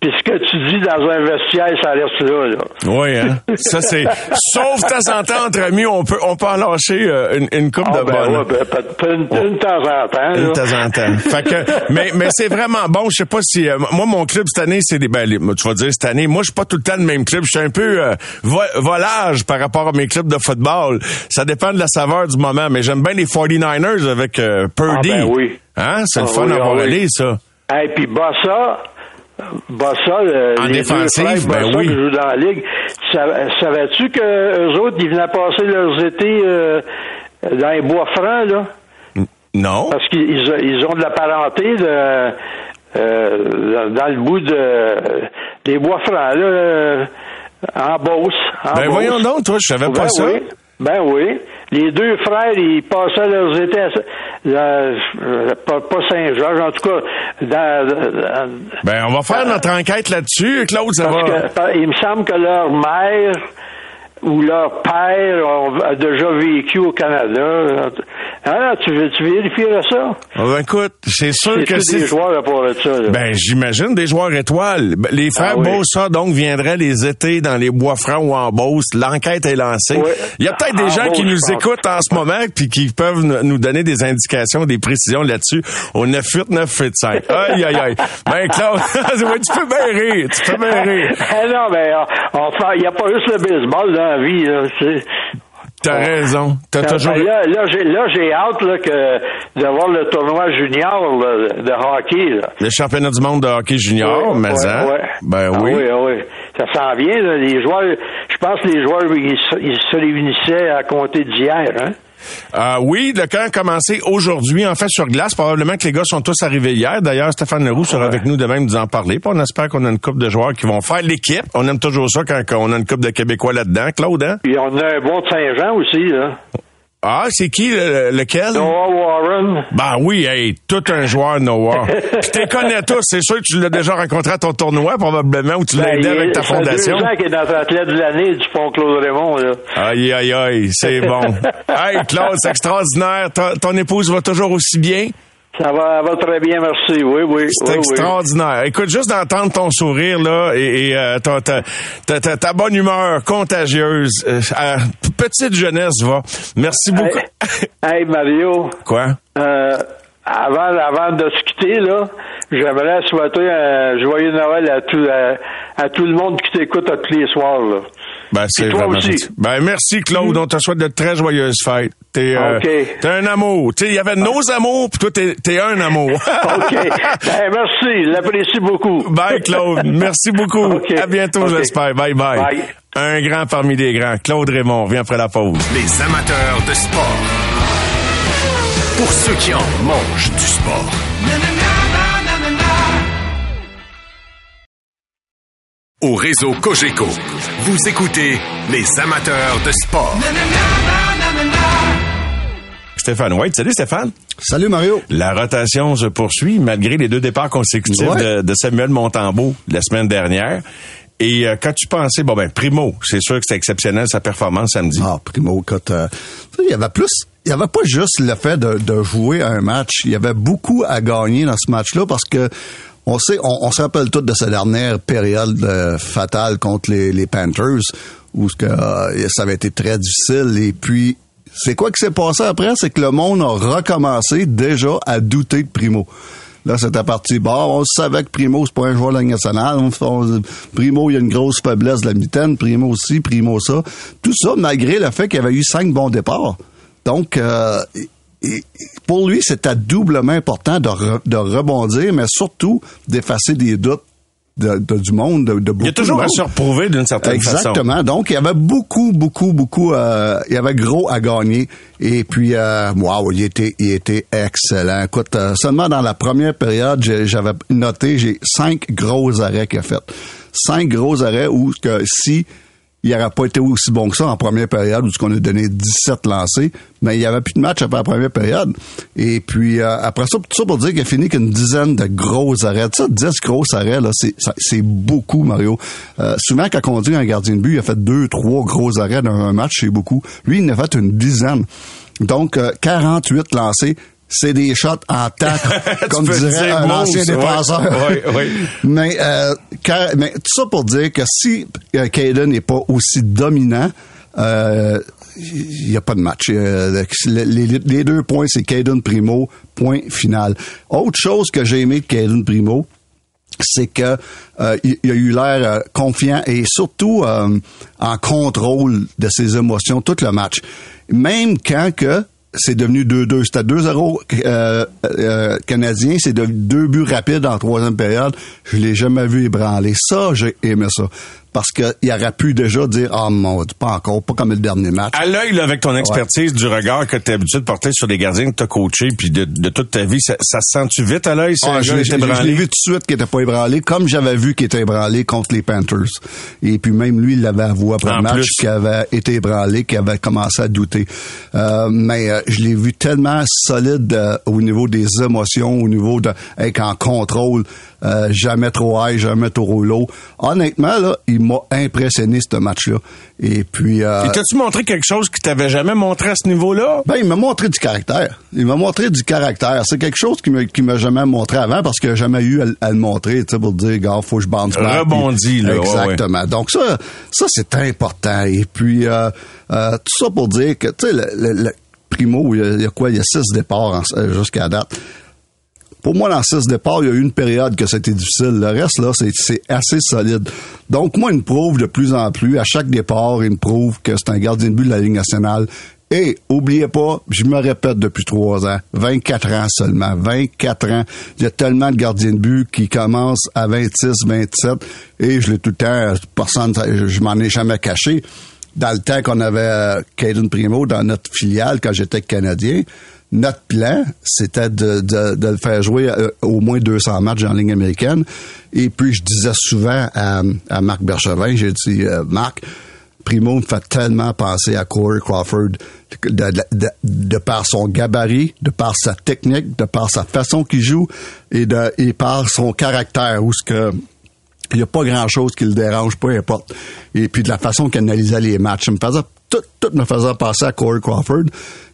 puis ce que tu dis dans un vestiaire, ça reste là, là. Oui, hein? Ça, c'est, sauf de temps en temps, entre amis, on peut, on peut en lâcher euh, une, une coupe Ah, de ben, bonne. ouais, ben, une, une de temps en temps, De là. temps en temps. Fait que, mais, mais c'est vraiment bon. Je sais pas si, euh, moi, mon club cette année, c'est des, ben, les- tu vas dire cette année, moi, je suis pas tout le temps le même club. Je suis un peu euh, vo- volage par rapport à mes clubs de football. Ça dépend de la saveur du moment, mais j'aime bien les 49ers avec euh, Purdy. Ah, ben oui. Hein? C'est le Ah, fun oui, à ah, oui. aller, ça. Et puis Bossa, Bossa, le, En les défensive, deux frères ben oui. qui jouent dans la ligue, sa- savais-tu que eux autres, ils venaient passer leurs étés euh, dans les bois francs, là? Non? Parce qu'ils ils ont- de la parenté de, euh, dans le bout de des bois francs, là, euh, en Beauce. en Ben Beauce. voyons donc, toi, je savais Ben pas ça. oui. Ben oui. Les deux frères, ils passaient leurs étés à, euh, pas, pas Saint-Georges, en tout cas, dans, dans- Ben, on va faire notre enquête là-dessus, Claude, ça parce va. que il me semble que leur mère ou leur père a déjà vécu au Canada. Ah, tu, veux- tu vérifierais ça? Ah, ben, écoute, c'est sûr C'est que tous des c'est... joueurs à part de ça. là. Ben, j'imagine des joueurs étoiles. Ben, Les frères Ah oui. Bossa, donc, viendraient les étés dans les bois francs ou en Beauce. L'enquête est lancée. Oui. Il y a peut-être des En gens qui nous écoutent en ce moment puis qui peuvent nous donner des indications, des précisions là-dessus au 98985. Aïe, aïe, aïe. Ben, Claude, tu peux bien rire. Tu peux bien rire. Ah non, euh, enfin, il n'y a pas juste le baseball dans la vie. Là. T'as raison. T'as Ben, toujours... Là, là, j'ai, là, j'ai hâte là, que, de voir le tournoi junior là, de hockey. Là. Le championnat du monde de hockey junior, Ouais, mais ouais, hein? ouais. Ben Ah oui. oui, ah oui. Ça s'en vient. Là, les joueurs, je pense que les joueurs, ils se réunissaient à compter d'hier. Hein? Euh, oui, le camp a commencé aujourd'hui, en fait, sur glace. Probablement que les gars sont tous arrivés hier. D'ailleurs, Stéphane Leroux sera avec nous de même nous en parler. Puis on espère qu'on a une coupe de joueurs qui vont faire l'équipe. On aime toujours ça quand on a une coupe de Québécois là-dedans. Claude, hein? Puis on a un bon de Saint-Jean aussi. Là. Ah, c'est qui, le- lequel? Noah Warren. Ben oui, hey, tout un joueur, Noah. Tu les connais tous, c'est sûr que tu l'as déjà rencontré à ton tournoi, probablement, ou tu l'as Ben, aidé avec ta fondation. ans qu'il est notre athlète de l'année du Pont Claude Raymond, là. Aïe, aïe, aïe, c'est bon. hey, Claude, c'est extraordinaire. Ton épouse va toujours aussi bien? Ça va, va très bien, merci. Oui, oui. C'est oui, extraordinaire. Écoute, juste d'entendre ton sourire là et, et, euh, ta, ta, ta- ta- bonne humeur contagieuse, euh, à petite jeunesse va. Merci beaucoup. Hey, hey, Mario, Quoi? euh, avant, avant de se quitter, là, j'aimerais souhaiter un joyeux Noël à tout, à, à tout le monde qui t'écoute à tous les soirs, là. Ben, c'est toi vraiment aussi. gentil. Ben, merci, Claude. On te souhaite de très joyeuses fêtes. T'es, euh, un amour. Tu sais, il y avait nos amours, puis toi, t'es, t'es un amour. OK. Ben, merci. Je l'apprécie beaucoup. Bye, Claude. Merci beaucoup. OK. À bientôt, j'espère. Bye, bye, Bye. Un grand parmi les grands. Claude Raymond. Viens après la pause. Les amateurs de sport. Pour ceux qui en mangent du sport. Au réseau Cogeco, vous écoutez les amateurs de sport. Stéphane White. Salut, Stéphane. Salut Mario. La rotation se poursuit malgré les deux départs consécutifs Ouais. de, de Samuel Montembeau la semaine dernière. Et euh, quand tu pensais, bon ben, Primo, c'est sûr que c'était exceptionnel sa performance samedi. Ah, Primo, écoute, euh, tu sais, il y avait plus, il y avait pas juste le fait de, de jouer un match. Il y avait beaucoup à gagner dans ce match-là parce que on sait, on, se rappelle tous de sa dernière période euh, fatale contre les, Panthers où que, euh, ça avait été très difficile. Et puis, c'est quoi qui s'est passé après? C'est que le monde a recommencé déjà à douter de Primo. Là, c'était parti. Bon, on savait que Primo, c'est pas un joueur de la nationale. On- on- Primo, il y a une grosse faiblesse de la mitaine. Primo aussi, Primo ça. Tout ça, malgré le fait qu'il y avait eu cinq bons départs. Donc, euh, et- pour lui, c'était doublement important de, re- de rebondir, mais surtout d'effacer des doutes de, de- du monde, de, de beaucoup Il y a toujours à se reprouver d'une certaine façon. Exactement. Donc, il y avait beaucoup, beaucoup, beaucoup, euh, il y avait gros à gagner. Et puis, euh, wow, il était, il était excellent. Écoute, euh, seulement dans la première période, j'avais noté, j'ai cinq gros arrêts qu'il a fait. Cinq gros arrêts où que si il n'aurait pas été aussi bon que ça en première période, où qu'on a donné 17 lancés, mais il y avait plus de match après la première période. Et puis, euh, après ça, tout ça pour dire qu'il a fini qu'une dizaine de gros arrêts. Ça, 10 gros arrêts, là, c'est beaucoup, Mario. Euh, souvent, quand on dit un gardien de but, il a fait deux, trois gros arrêts dans un match, c'est beaucoup. Lui, il en a fait une dizaine. Donc, euh, 48 lancés. C'est des shots en tac, comme dirait un mousse, ancien défenseur. ouais. Mais, euh, mais tout ça pour dire que si euh, Caden n'est pas aussi dominant, euh, il n'y a pas de match. Euh, les, deux points, c'est Caden Primo, point final. Autre chose que j'ai aimé de Caden Primo, c'est que euh, il, il a eu l'air euh, confiant et surtout euh, en contrôle de ses émotions tout le match. Même quand que c'est devenu 2-2. C'était 2-0 euh, euh, canadien, c'est devenu deux buts rapides en troisième période. Je l'ai jamais vu ébranler. Ça, j'ai aimé ça. Parce qu'il aurait pu déjà dire Ah mon Dieu, pas encore, pas comme le dernier match. À l'œil, avec ton expertise du regard que tu as l'habitude de porter sur les gardiens que tu as coachés, puis de, de toute ta vie, ça, ça se sent-tu vite à l'œil si Ah, je l'ai- je je vu tout de suite qu'il était pas ébranlé, comme j'avais vu qu'il était ébranlé contre les Panthers. Et puis même lui, il l'avait avoué après En le match qu'il avait été ébranlé, qu'il avait commencé à douter. Euh, mais euh, je l'ai vu tellement solide euh, au niveau des émotions, au niveau de être en contrôle, euh, jamais trop high, jamais trop low. Honnêtement, là, il m'a impressionné ce match-là. Et puis... euh, Et t'as-tu montré quelque chose qu'il t'avait jamais montré à ce niveau-là? ben, il m'a montré du caractère. Il m'a montré du caractère. C'est quelque chose qu'il m'a, m'a jamais montré avant parce qu'il n'a jamais eu à, à le montrer, tu sais, pour dire, gars, faut que je. Rebondit, Puis- là, ouais, Exactement. Donc, ça, ça, c'est important. Et puis, euh, euh, tout ça pour dire que, tu sais, le, le- le Primo, il y, a, il y a quoi? Il y a six départs en- euh, jusqu'à date. Pour moi, dans six départs, il y a eu une période que c'était difficile. Le reste, là, c'est, assez solide. Donc, moi, il me prouve de plus en plus, à chaque départ, il me prouve que c'est un gardien de but de la Ligue nationale. Et, oubliez pas, je me répète depuis trois ans, 24 ans seulement, 24 ans. Il y a tellement de gardiens de but qui commencent à 26, 27, et je l'ai tout le temps, personne, je, m'en ai jamais caché. Dans le temps qu'on avait Caden Primo dans notre filiale, quand j'étais Canadien, notre plan, c'était de, de, de le faire jouer euh, au moins 200 matchs en ligne américaine. Et puis, je disais souvent à, à Marc Berchevin, j'ai dit, euh, Marc, Primo me fait tellement penser à Corey Crawford de, de- de- par son gabarit, de par sa technique, de par sa façon qu'il joue et de et par son caractère où ce que il n'y a pas grand chose qui le dérange, peu importe. Et puis de la façon qu'il analysait les matchs. Ça me faisait, tout, tout me faisait penser à Corey Crawford.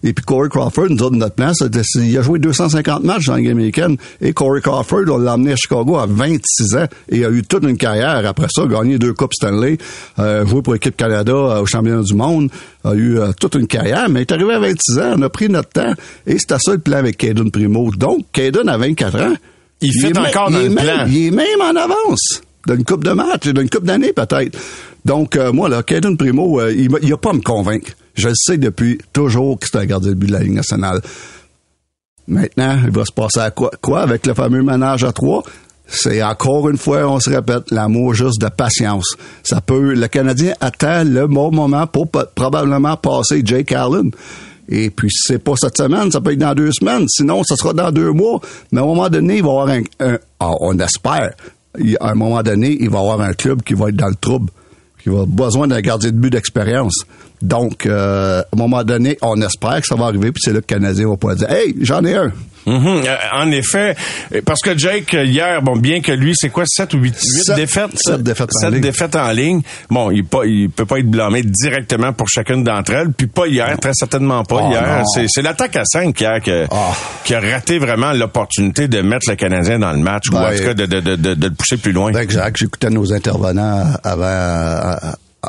Et puis Corey Crawford, nous autres, notre c'était- il a joué 250 matchs dans la game américaine. Et Corey Crawford, on l'a emmené à Chicago à 26 ans. Et il a eu toute une carrière après ça, gagné deux Coupes Stanley, euh, joué pour l'équipe Canada euh, au championnat du monde, a eu euh, toute une carrière. Mais il est arrivé à 26 ans, on a pris notre temps. Et c'était ça le plan avec Caden Primo. Donc, Caden a 24 ans. Il fait encore même- dans il le même- plan. il est même en avance d'une coupe de match, d'une coupe d'année peut-être. Donc, euh, moi, là, Caden Primo, euh, il, m'a- il a pas à me convaincre. Je le sais depuis toujours que c'est un gardien de but de la Ligue nationale. Maintenant, il va se passer à quoi, quoi avec le fameux ménage à trois? C'est encore une fois, on se répète, l'amour juste de patience. Ça peut, le Canadien attend le bon moment pour probablement passer Jake Allen. Et puis, si c'est pas cette semaine, ça peut être dans deux semaines. Sinon, ça sera dans deux mois. Mais à un moment donné, il va y avoir un, ah, on espère, à un moment donné, il va y avoir un club qui va être dans le trouble, qui va besoin d'un gardien de but d'expérience. Donc, euh, à un moment donné, on espère que ça va arriver, puis c'est là que le Canadien va pouvoir dire, hey, j'en ai un. Mhm, euh, en effet, euh, parce que Jake, euh, hier, bon, bien que lui, c'est quoi, 7 ou 8, Sept- défaites? sept défaites en Sept ligne. défaites en ligne. Bon, il, pas, il peut pas être blâmé directement pour chacune d'entre elles, puis pas hier, très certainement pas Oh, hier. C'est, l'attaque à 5 hier que- Ah. qui a raté vraiment l'opportunité de mettre le Canadien dans le match, ou en Ben, tout cas de, de, de, de, de le pousser plus loin. Exact. J'écoutais nos intervenants avant,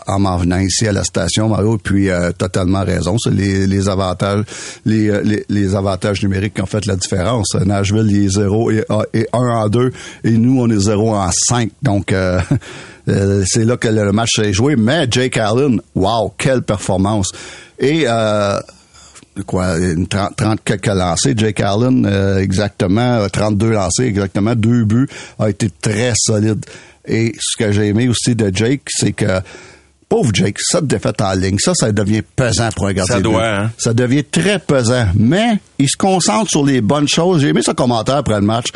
en m'en venant ici à la station, Mario, puis euh, totalement raison. C'est les, les avantages, les, euh, les, les avantages numériques qui ont fait la différence. Nashville, il est 0 et, et 1 en 2, et nous, on est 0 en 5. Donc, euh, euh, c'est là que le match s'est joué. Mais Jake Allen, wow, quelle performance. Et... Euh, quoi, une 30, 30 quelques lancés. Jake Allen, euh, exactement, euh, 32 lancés, exactement, deux buts, a été très solide. Et ce que j'ai aimé aussi de Jake, c'est que Pauvre Jake, ça défaite en ligne, ça, ça devient pesant pour un gardien. Ça doit, hein? Ça devient très pesant. Mais il se concentre sur les bonnes choses. J'ai aimé ce commentaire après le match.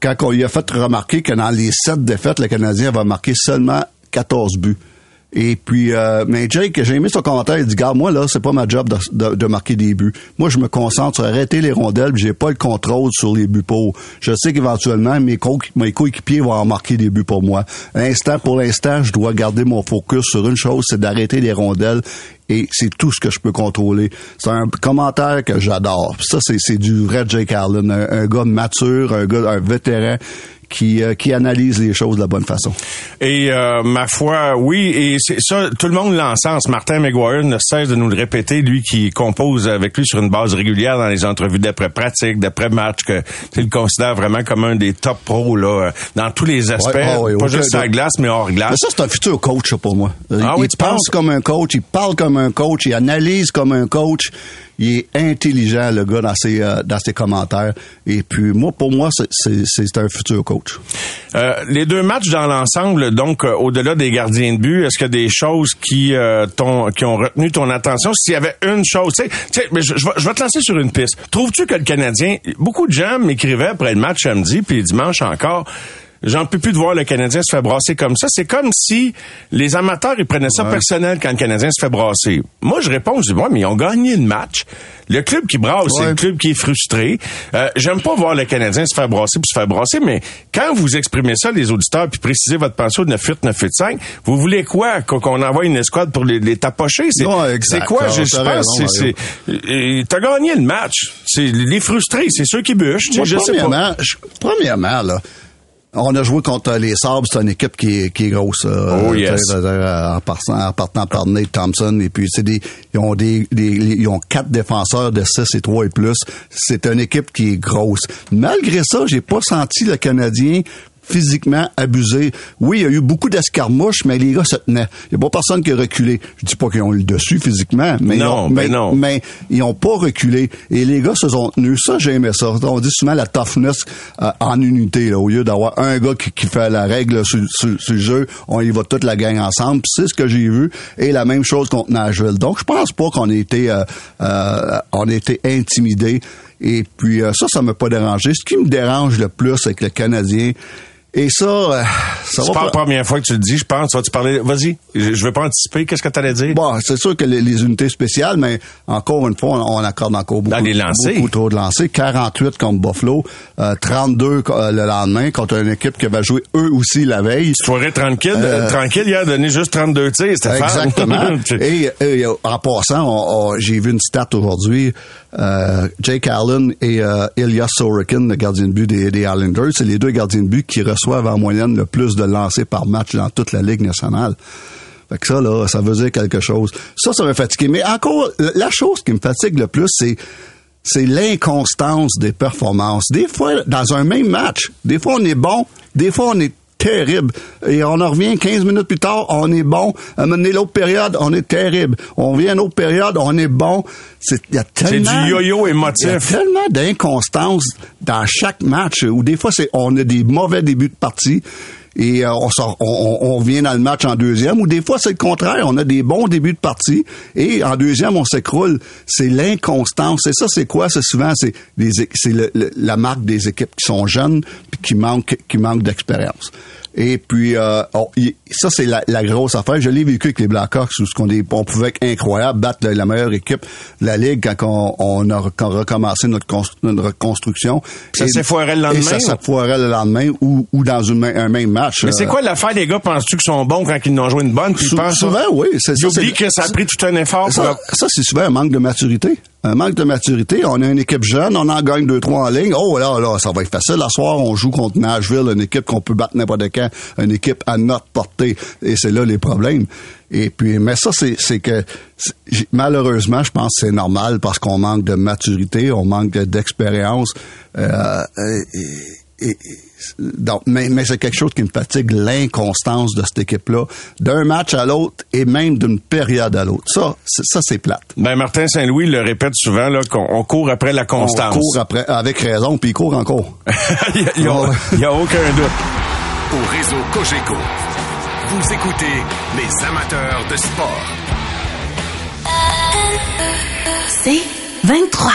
Quand on lui a fait remarquer que dans les sept défaites, le Canadien va marquer seulement 14 buts. Et puis, euh, mais Jake, j'ai aimé son commentaire. Il dit, gars, moi, là, c'est pas ma job de, de- de marquer des buts. Moi, je me concentre sur arrêter les rondelles, j'ai pas le contrôle sur les buts pour. Je sais qu'éventuellement, mes, co mes coéquipiers vont en marquer des buts pour moi. L'instant, pour l'instant, je dois garder mon focus sur une chose, c'est d'arrêter les rondelles. Et c'est tout ce que je peux contrôler. C'est un commentaire que j'adore. Ça, c'est, c'est du vrai Jake Allen, un, un gars mature, un gars, un vétéran qui, euh, qui analyse les choses de la bonne façon. Et euh, ma foi, oui, et c'est ça, tout le monde l'encense. Martin McGuire ne cesse de nous le répéter, lui qui compose avec lui sur une base régulière dans les entrevues d'après-pratique, d'après-match, que tu le considère vraiment comme un des top pros là, euh, dans tous les aspects, Ouais, ah pas juste doute. glace, mais hors glace. Mais ça, c'est un futur coach, pour moi. Ah il oui, tu pense penses? comme un coach, il parle comme un coach, il analyse comme un coach. Il est intelligent, le gars, dans ses, euh, dans ses commentaires. Et puis, moi, pour moi, c'est- un futur coach. Euh, les deux matchs dans l'ensemble, donc euh, au-delà des gardiens de but, est-ce a des choses qui euh, t'ont- qui ont retenu ton attention? S'il y avait une chose, tu sais, mais je, je vais te lancer sur une piste. Trouves-tu que le Canadien, beaucoup de gens m'écrivaient après le match samedi puis dimanche encore. J'en peux plus de voir le Canadien se faire brasser comme ça. C'est comme si les amateurs, ils prenaient ça personnel quand le Canadien se fait brasser. Moi, je réponds, je dis, ouais, mais ils ont gagné le match. Le club qui brasse, c'est le club qui est frustré. Euh, J'aime pas voir le Canadien se faire brasser puis se faire brasser, mais quand vous exprimez ça, les auditeurs, puis précisez votre pensée au 98 985, vous voulez quoi? Qu'on envoie une escouade pour les, les tapocher? C'est quoi? Je, pense c'est... T'as gagné le match. C'est les frustrés, c'est ceux qui bûchent. Moi, je sais pas. premièrement, là, on a joué contre les Sabres, c'est une équipe qui est, qui est grosse. euh, Oh, yes. euh, En partant, en partant par Nate Thompson, et puis c'est des, ils ont des, des- ils ont quatre défenseurs de 6 et 3 et plus. C'est une équipe qui est grosse. Malgré ça, j'ai pas senti le Canadien physiquement abusé. Oui, il y a eu beaucoup d'escarmouches, mais les gars se tenaient. Il n'y a pas personne qui a reculé. Je dis pas qu'ils ont eu le dessus physiquement, mais, Non, ils ont, ben mais, non. mais ils ont pas reculé. Et les gars se sont tenus. Ça, j'ai aimé ça. On dit souvent la toughness euh, en unité, là, au lieu d'avoir un gars qui, qui fait la règle sur, sur- sur le jeu, on y va toute la gang ensemble. C'est ce que j'ai vu. Et la même chose contre Nashville. Donc, je pense pas qu'on ait été, euh, euh, on a été intimidés. Et puis, euh, ça, ça m'a pas dérangé. Ce qui me dérange le plus avec le Canadien, Et ça, euh, ça C'est va pas la première fois que tu le dis, je pense. Vas-tu parler? Vas-y. Je, je veux pas anticiper. Qu'est-ce que tu allais dire? Bon, c'est sûr que les, les unités spéciales, mais encore une fois, on, on accorde encore beaucoup, Dans les lancers. beaucoup trop de lancers. 48 contre Buffalo, euh, 32 co- euh, le lendemain contre une équipe qui va jouer eux aussi la veille. Soirée tranquille, Euh, tranquille, il a donné juste 32 tirs. Exactement. et, et, en passant, on- on- j'ai vu une stat aujourd'hui. Euh, Jake Allen et euh, Ilya Sorokin, le gardien de but des, des Islanders, c'est les deux gardiens de but qui reçoivent en moyenne le plus de lancers par match dans toute la Ligue nationale. Fait que ça, là, ça veut dire quelque chose. Ça, ça m'a fatigué. Mais encore, la chose qui me fatigue le plus, c'est c'est l'inconstance des performances. Des fois, dans un même match, des fois on est bon, des fois on est terrible. Et on en revient 15 minutes plus tard, on est bon. À un moment donné, l'autre période, on est terrible. On vient à une autre période, on est bon. C'est il y a tellement- du yo-yo Il y a émotif. tellement d'inconstance dans chaque match où des fois c'est on a des mauvais débuts de partie et euh, on, sort, on, vient dans le match en deuxième ou des fois c'est le contraire. On a des bons débuts de partie et en deuxième on s'écroule. C'est l'inconstance. Et ça c'est quoi? C'est souvent c'est la marque des équipes qui sont jeunes puis qui manquent qui manquent d'expérience et puis euh, on- y- ça c'est la, la grosse affaire. Je l'ai vécu avec les Blackhawks où ce qu'on on pouvait être incroyable, battre la, la meilleure équipe de la ligue quand on, on a rec- recommencé notre, notre reconstruction. Ça Et- s'effoirait le lendemain, Et ça ou? s'effoirait le lendemain ou, ou dans une, un même match. Mais c'est Euh, quoi l'affaire, les gars? Penses-tu qu'ils sont bons quand ils n'ont joué une bonne? Puis Sou- souvent, oui. Ils oublient que ça a pris tout un effort pour... ça, c'est souvent un manque de maturité. Un manque de maturité. On a une équipe jeune, on en gagne deux, trois en ligne. Oh là, là, ça va être facile. La soir, on joue contre Nashville, une équipe qu'on peut battre n'importe quand, une équipe à notre portée. Et c'est là les problèmes. Et puis, mais ça, c'est, que malheureusement, je pense que c'est normal parce qu'on manque de maturité, on manque de- d'expérience. Euh, et- et- donc, mais, mais c'est quelque chose qui me fatigue, l'inconstance de cette équipe-là, d'un match à l'autre et même d'une période à l'autre. Ça, c'est- ça c'est plate. Ben, Martin Saint-Louis le répète souvent, là, qu'on on court après la constance. On court après, avec raison, puis il court encore. il y a, a aucun doute. Au réseau Cogeco, vous écoutez les amateurs de sport. C'est 23.